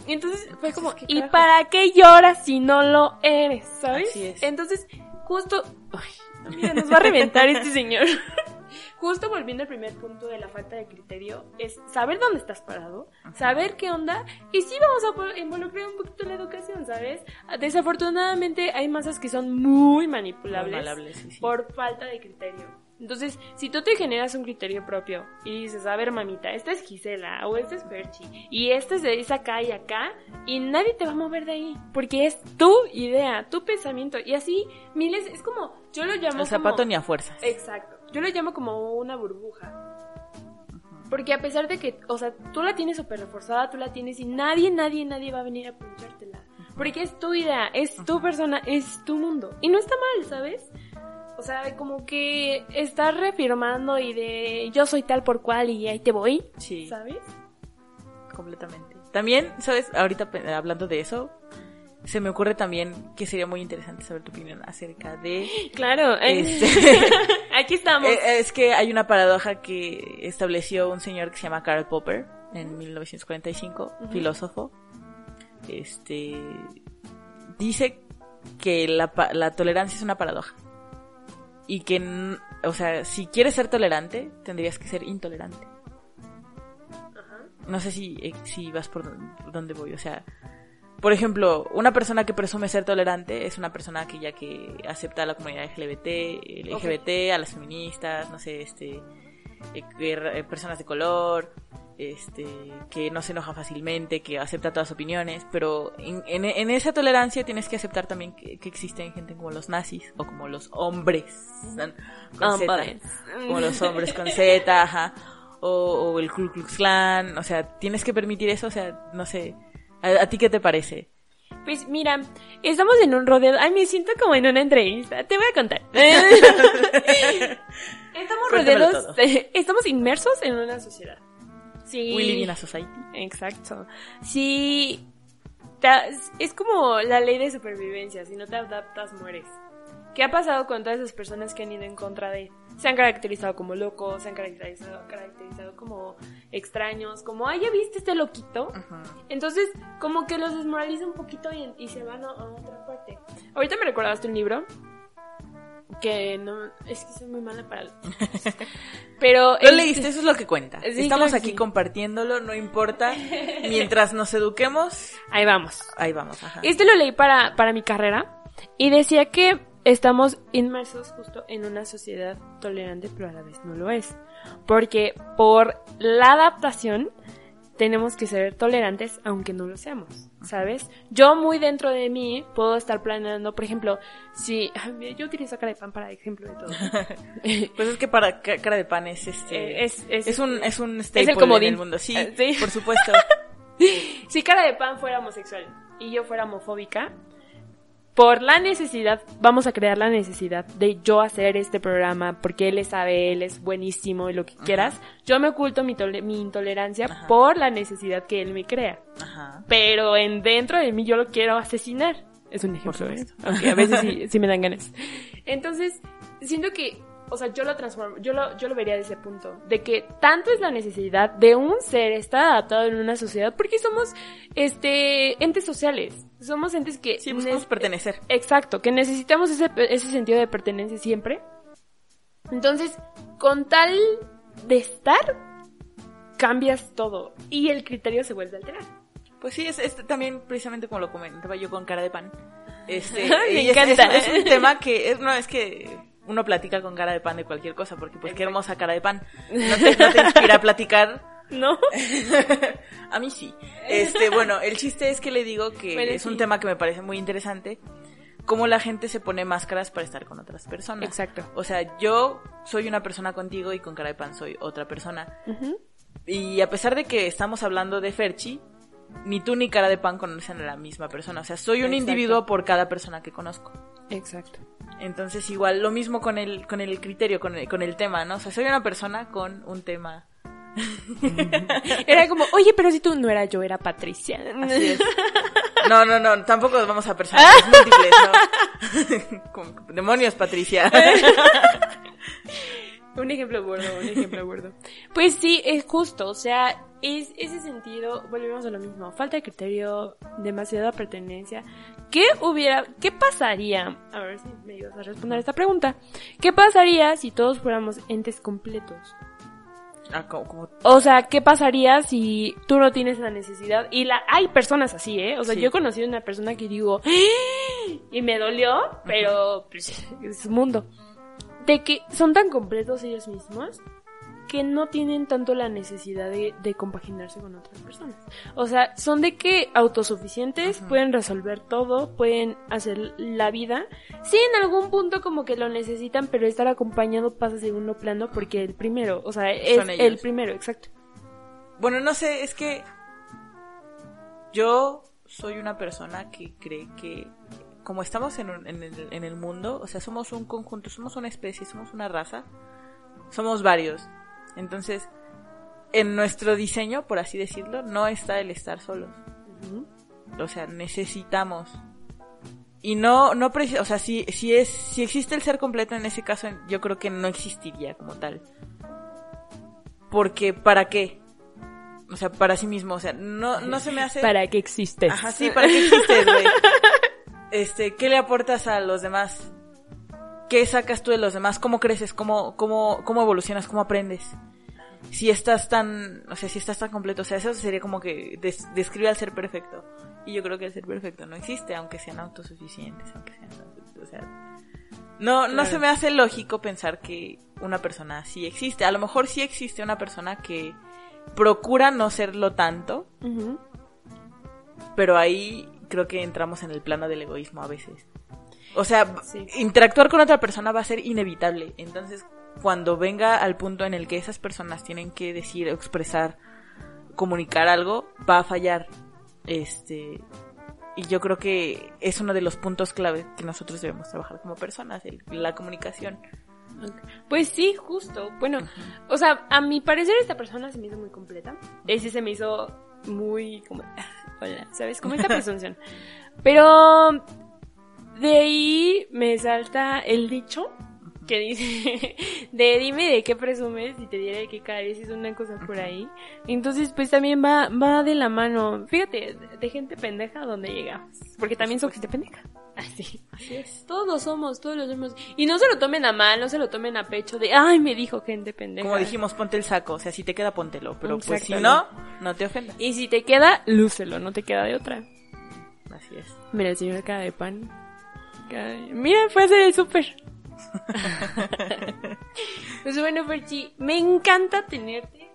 Speaker 1: entonces fue
Speaker 2: Pues
Speaker 1: como, ¿y para qué lloras si no lo eres? ¿Sabes?
Speaker 2: Así es.
Speaker 1: Entonces, justo, ay, amiga, nos va a reventar este (laughs) señor. Justo volviendo al primer punto de la falta de criterio, es saber dónde estás parado, saber qué onda, y sí vamos a involucrar un poquito la educación, ¿sabes? Desafortunadamente hay masas que son muy manipulables,
Speaker 2: sí, sí.
Speaker 1: por falta de criterio. Entonces, si tú te generas un criterio propio y dices, a ver, mamita, esta es Gisela o esta es Perchi y esta es de es acá y acá, y nadie te va a mover de ahí, porque es tu idea, tu pensamiento, y así miles, es como, yo lo llamo
Speaker 2: El zapato
Speaker 1: como-
Speaker 2: ni a fuerzas.
Speaker 1: Exacto. Yo lo llamo como una burbuja. Porque a pesar de que, o sea, tú la tienes súper reforzada, tú la tienes y nadie, nadie, nadie va a venir a punchártela. Porque es tu idea, es tu persona, es tu mundo. Y no está mal, ¿sabes? O sea, como que estás reafirmando y de yo soy tal por cual y ahí te voy,
Speaker 2: Sí.
Speaker 1: ¿sabes?
Speaker 2: completamente. También, ¿sabes? Ahorita hablando de eso, se me ocurre también que sería muy interesante saber tu opinión acerca de... (gasps)
Speaker 1: Claro. eh,
Speaker 2: Este- (laughs)
Speaker 1: Aquí estamos. (laughs)
Speaker 2: Eh, es que hay una paradoja que estableció un señor que se llama Karl Popper en 1945,
Speaker 1: Ujú.
Speaker 2: filósofo. Este dice que la, la tolerancia es una paradoja. Y que, o sea, si quieres ser tolerante, tendrías que ser intolerante.
Speaker 1: Ajá.
Speaker 2: No sé si, eh, si vas por don- por dónde voy. O sea, por ejemplo, una persona que presume ser tolerante es una persona que ya que acepta a la comunidad LGBT, LGBT, a las feministas, no sé, este, eh, que eh, personas de color, este, que no se enoja fácilmente, que acepta todas opiniones, pero en, en- en esa tolerancia tienes que aceptar también que, que existen gente como los nazis o como los hombres con Z, como los hombres con Z, ajá, o, o el Ku Klux Klan, o sea, tienes que permitir eso, o sea, no sé, ¿a, a ti qué te parece?
Speaker 1: Pues mira, estamos en un rodeo. Ay, me siento como en una entrevista. Te voy a contar. (laughs) estamos rodeados, (laughs) estamos inmersos en una sociedad. Sí.
Speaker 2: We live in a society.
Speaker 1: Exacto. Sí. es como la ley de supervivencia. Si no te adaptas, mueres. ¿Qué ha pasado con todas esas personas que han ido en contra de... Se han caracterizado como locos, se han caracterizado, caracterizado como extraños, como, ay, ¿ya viste este loquito? Entonces, como que los desmoraliza un poquito y, y se van a, a otra parte. Ahorita me recordaste un libro que no, es que soy muy mala para los (laughs) Pero
Speaker 2: Lo
Speaker 1: este-
Speaker 2: leíste, eso es lo que cuenta.
Speaker 1: Sí,
Speaker 2: Estamos
Speaker 1: claro
Speaker 2: aquí
Speaker 1: sí.
Speaker 2: compartiéndolo, no importa. (laughs) Mientras nos eduquemos,
Speaker 1: Ahí vamos.
Speaker 2: ahí vamos. Ajá.
Speaker 1: Este lo leí para, para mi carrera y decía que estamos inmersos justo en una sociedad tolerante, pero a la vez no lo es. Porque por la adaptación tenemos que ser tolerantes aunque no lo seamos, ¿sabes? Yo muy dentro de mí puedo estar planeando, por ejemplo, si yo utilizo cara de pan para ejemplo de todo. (laughs)
Speaker 2: Pues es que para ca- cara de pan es este
Speaker 1: Eh, es- es-
Speaker 2: es un es un
Speaker 1: el
Speaker 2: staple en
Speaker 1: comodín.
Speaker 2: el mundo. Sí,
Speaker 1: Eh, sí.
Speaker 2: por supuesto. (laughs)
Speaker 1: si cara de pan fuera homosexual y yo fuera homofóbica, por la necesidad, vamos a crear la necesidad de yo hacer este programa porque él sabe, él es buenísimo y lo que quieras, yo me oculto mi, tole- mi intolerancia
Speaker 2: Ajá.
Speaker 1: por la necesidad que él me crea.
Speaker 2: Ajá.
Speaker 1: Pero en dentro de mí yo lo quiero asesinar. Es un ejemplo, ¿eh? Aunque a veces sí, (laughs) sí me dan ganas. Entonces, siento que, o sea, yo lo transformo, yo lo, yo lo vería de ese punto, de que tanto es la necesidad de un ser estar adaptado en una sociedad, porque somos, este, entes sociales. Somos entes que...
Speaker 2: Sí, buscamos
Speaker 1: ne-
Speaker 2: pertenecer.
Speaker 1: Exacto, que necesitamos ese, ese sentido de pertenencia siempre. Entonces, con tal de estar, cambias todo y el criterio se vuelve a alterar.
Speaker 2: Pues sí, es, es también precisamente como lo comentaba yo con cara de pan. Este, (laughs)
Speaker 1: Me
Speaker 2: y es-
Speaker 1: encanta.
Speaker 2: Es, es un tema que es, no es que uno platica con cara de pan de cualquier cosa, porque pues qué hermosa cara de pan. No te, no te inspira a platicar.
Speaker 1: ¿No? (laughs)
Speaker 2: a mí sí. Este, bueno, el chiste es que le digo que
Speaker 1: Bueno,
Speaker 2: es
Speaker 1: sí.
Speaker 2: un tema que me parece muy interesante. Cómo la gente se pone máscaras para estar con otras personas.
Speaker 1: Exacto.
Speaker 2: O sea, yo soy una persona contigo y con cara de pan soy otra persona. Y a pesar de que estamos hablando de Ferchi, ni tú ni cara de pan conocen a la misma persona. O sea, soy un
Speaker 1: Exacto.
Speaker 2: individuo por cada persona que conozco.
Speaker 1: Exacto.
Speaker 2: Entonces, igual, lo mismo con el, con el criterio, con el, con el tema, ¿no? O sea, soy una persona con un tema. (laughs)
Speaker 1: Era como, oye, pero si tú no era yo, era Patricia.
Speaker 2: Así es. (laughs) No, no, no, tampoco nos vamos a personajes múltiples, ¿no? (laughs) Como, demonios, Patricia.
Speaker 1: Un ejemplo burdo, un ejemplo burdo. Pues sí, es justo, o sea, es ese sentido, volvemos a lo mismo, falta de criterio, demasiada pertenencia. ¿Qué hubiera, qué pasaría? A ver si me ayudas a responder esta pregunta. ¿Qué pasaría si todos fuéramos entes completos?
Speaker 2: Ah, como, como-
Speaker 1: O sea, ¿qué pasaría si tú no tienes la necesidad? Y la, hay personas así, ¿eh? O sea,
Speaker 2: Sí.
Speaker 1: yo he conocido una persona que digo, "¡Ah!", y me dolió, pero pues, es su mundo. De que son tan completos ellos mismos que no tienen tanto la necesidad de, de compaginarse con otras personas. O sea, son de que autosuficientes, pueden resolver todo, pueden hacer la vida. Sí, en algún punto como que lo necesitan, pero estar acompañado pasa a segundo plano porque el primero, o sea, es
Speaker 2: Son ellos.
Speaker 1: el primero, exacto.
Speaker 2: Bueno, no sé, es que yo soy una persona que cree que como estamos en, un- en el, en el mundo, o sea, somos un conjunto, somos una especie, somos una raza, somos varios. Entonces, en nuestro diseño, por así decirlo, no está el estar solos. O sea, necesitamos. Y no, no, o sea, si, si es, si existe el ser completo en ese caso, yo creo que no existiría como tal. Porque, ¿para qué? O sea, para sí mismo, o sea, no, no se me hace... (laughs)
Speaker 1: ¿Para qué existes?
Speaker 2: Ajá, sí, ¿para qué existes, güey? (laughs) Este, ¿qué le aportas a los demás? ¿Qué sacas tú de los demás? ¿Cómo creces? ¿Cómo, cómo, cómo evolucionas? ¿Cómo aprendes? Si estás tan, o sea, si estás tan completo, o sea, eso sería como que des- describe al ser perfecto. Y yo creo que el ser perfecto no existe, aunque sean autosuficientes, aunque sean, o sea, no, no
Speaker 1: Claro.
Speaker 2: se me hace lógico pensar que una persona así existe. A lo mejor sí existe una persona que procura no serlo tanto, pero ahí creo que entramos en el plano del egoísmo a veces. O sea,
Speaker 1: Sí.
Speaker 2: interactuar con otra persona va a ser inevitable. Entonces, cuando venga al punto en el que esas personas tienen que decir, expresar, comunicar algo, va a fallar. Este, y yo creo que es uno de los puntos clave que nosotros debemos trabajar como personas, el- la comunicación.
Speaker 1: Pues sí, justo. Bueno, o sea, a mi parecer esta persona se me hizo muy completa. Ese se me hizo muy como, (laughs) hola, ¿sabes? Como esta (laughs) presunción. Pero de ahí me salta el dicho que dice (laughs) de dime de qué presumes y te diré de qué careces una cosa por ahí. Entonces, pues también va, va de la mano. Fíjate, de, gente pendeja a donde llegamos. Porque también soy gente pendeja. (laughs) Así.
Speaker 2: Así es.
Speaker 1: Todos lo somos, todos lo somos. Y no se lo tomen a mal, no se lo tomen a pecho de, ay, me dijo gente pendeja.
Speaker 2: Como dijimos, ponte el saco. O sea, si te queda, póntelo. Pero pues si no, no te ofendas.
Speaker 1: Y si te queda, lúcelo, no te queda de otra.
Speaker 2: Así es.
Speaker 1: Mira, el señor cara de pan. Mira, fue a hacer el súper. (laughs) pues bueno, Ferchi, me encanta tenerte.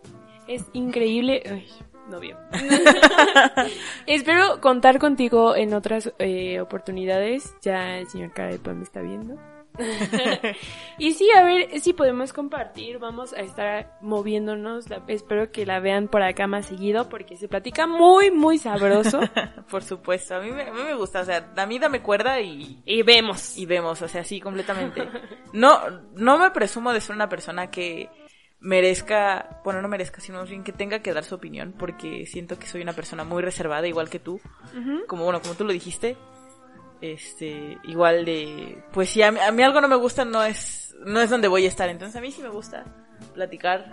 Speaker 1: Es increíble. Ay, novio. (laughs) Espero contar contigo en otras eh, oportunidades. Ya el señor pan me está viendo. (laughs) y sí, a ver si podemos compartir. Vamos a estar moviéndonos. La- espero que la vean por acá más seguido porque se platica muy, muy sabroso. (laughs)
Speaker 2: Por supuesto, a mí, me, a mí me gusta, o sea, a mí dame cuerda y,
Speaker 1: y vemos.
Speaker 2: y vemos, o sea, sí, completamente. No, no me presumo de ser una persona que merezca, bueno, no merezca, sino más bien que tenga que dar su opinión, porque siento que soy una persona muy reservada, igual que tú, como, bueno, como tú lo dijiste, este, igual de, pues si a mí, a mí algo no me gusta, no es, no es donde voy a estar, entonces a mí sí me gusta platicar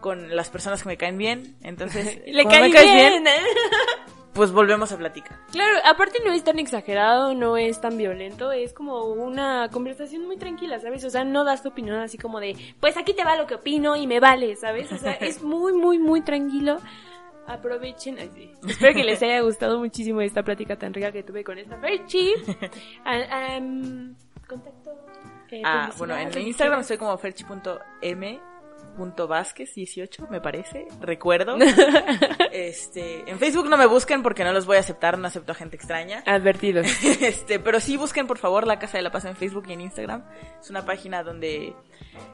Speaker 2: con las personas que me caen bien, entonces, (laughs)
Speaker 1: Le
Speaker 2: como me
Speaker 1: cae
Speaker 2: caes
Speaker 1: bien. (laughs)
Speaker 2: pues volvemos a platicar.
Speaker 1: Claro, aparte no es tan exagerado, no es tan violento, es como una conversación muy tranquila, ¿sabes? O sea, no das tu opinión así como de, pues aquí te va lo que opino y me vale, ¿sabes? O sea, (laughs) es muy, muy, muy tranquilo. Aprovechen. ay, sí. (laughs) Espero que les haya gustado muchísimo esta plática tan rica que tuve con esta Ferchi. (laughs) Ah, contacto. eh,
Speaker 2: Ah, bueno, en Instagram soy como ferchi.m.vázquez18, me parece, recuerdo. (laughs) este, en Facebook no me busquen porque no los voy a aceptar, no acepto a gente extraña.
Speaker 1: Advertidos. (laughs)
Speaker 2: Este, pero sí busquen por favor La Casa de la Paz en Facebook y en Instagram. Es una página donde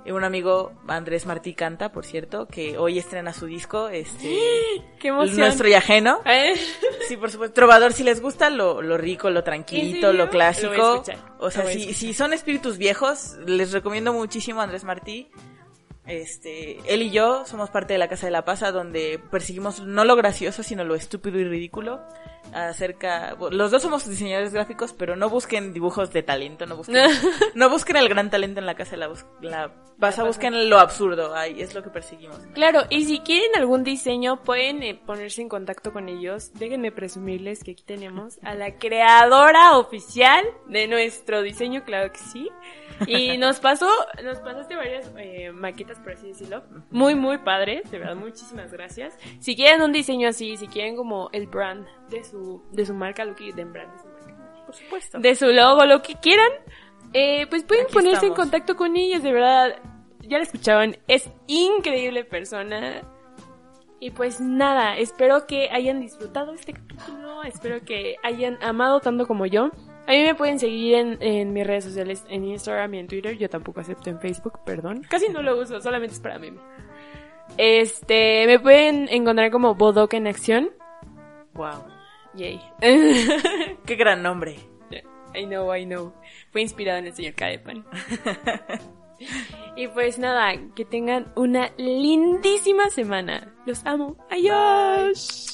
Speaker 2: un amigo, Andrés Martí canta, por cierto, que hoy estrena su disco, este, (gasps)
Speaker 1: Qué emoción.
Speaker 2: nuestro y ajeno.
Speaker 1: Eh, (laughs)
Speaker 2: Sí, por supuesto. Trovador, si les gusta lo, lo rico, lo
Speaker 1: ¿En
Speaker 2: tranquilito, lo
Speaker 1: Lo
Speaker 2: clásico.
Speaker 1: escuchar,
Speaker 2: O sea,
Speaker 1: lo
Speaker 2: si, si son espíritus viejos, les recomiendo muchísimo a Andrés Martí. Este, él y yo somos parte de la Casa de la Pasa, donde perseguimos no lo gracioso, sino lo estúpido y ridículo. Acerca, los dos somos diseñadores gráficos, pero no busquen dibujos de talento, no busquen, (laughs) no busquen el gran talento en la Casa la, la Pasa, busquen lo absurdo, ahí es lo que perseguimos.
Speaker 1: Claro, y si quieren algún diseño, pueden eh, ponerse en contacto con ellos. Déjenme presumirles que aquí tenemos a la creadora oficial de nuestro diseño, claro que sí. Y (laughs) nos pasó, nos pasaste varias eh, maquetas, por así decirlo. Muy, muy padres, de verdad, muchísimas gracias. Si quieren un diseño así, si quieren como el brand de su, de su marca, lo que brand de su marca
Speaker 2: Por supuesto.
Speaker 1: de su logo, lo que quieran, eh, pues pueden
Speaker 2: Aquí
Speaker 1: ponerse en contacto con ellos, de verdad. Ya la escuchaban, es increíble persona. Y pues nada, espero que hayan disfrutado este capítulo, espero que hayan amado tanto como yo. A mí me pueden seguir en, en mis redes sociales, en Instagram y en Twitter. Yo tampoco acepto en Facebook, perdón. Casi no lo uso, solamente es para mí. Este, me pueden encontrar como Bodok en acción.
Speaker 2: Wow.
Speaker 1: Yay. (laughs)
Speaker 2: Qué gran nombre.
Speaker 1: I know, I know. Fue inspirado en el señor Cadepan. (laughs) y pues nada, que tengan una lindísima semana. Los amo. Adiós.